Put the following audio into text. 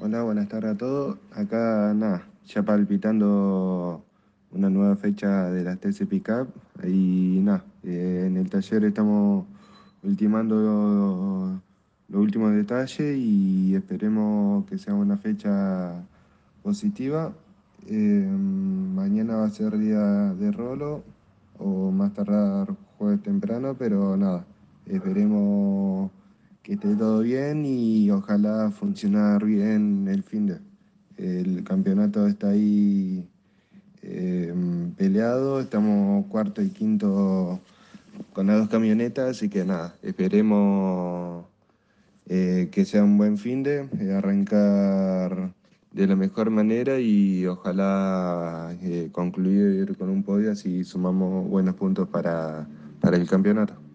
Hola, buenas tardes a todos. Acá, nada, ya palpitando una nueva fecha de las TC Pickup. Y nada, eh, en el taller estamos ultimando los últimos detalles y esperemos que sea una fecha positiva. Eh, mañana va a ser día de rolo o más tardar jueves temprano, pero nada, esperemos que esté todo bien y ojalá funcionar bien el fin de. El campeonato está ahí eh, peleado, estamos cuarto y quinto con las dos camionetas, así que nada, esperemos eh, que sea un buen fin de, eh, arrancar de la mejor manera y ojalá concluir con un podio así sumamos buenos puntos para, para el campeonato.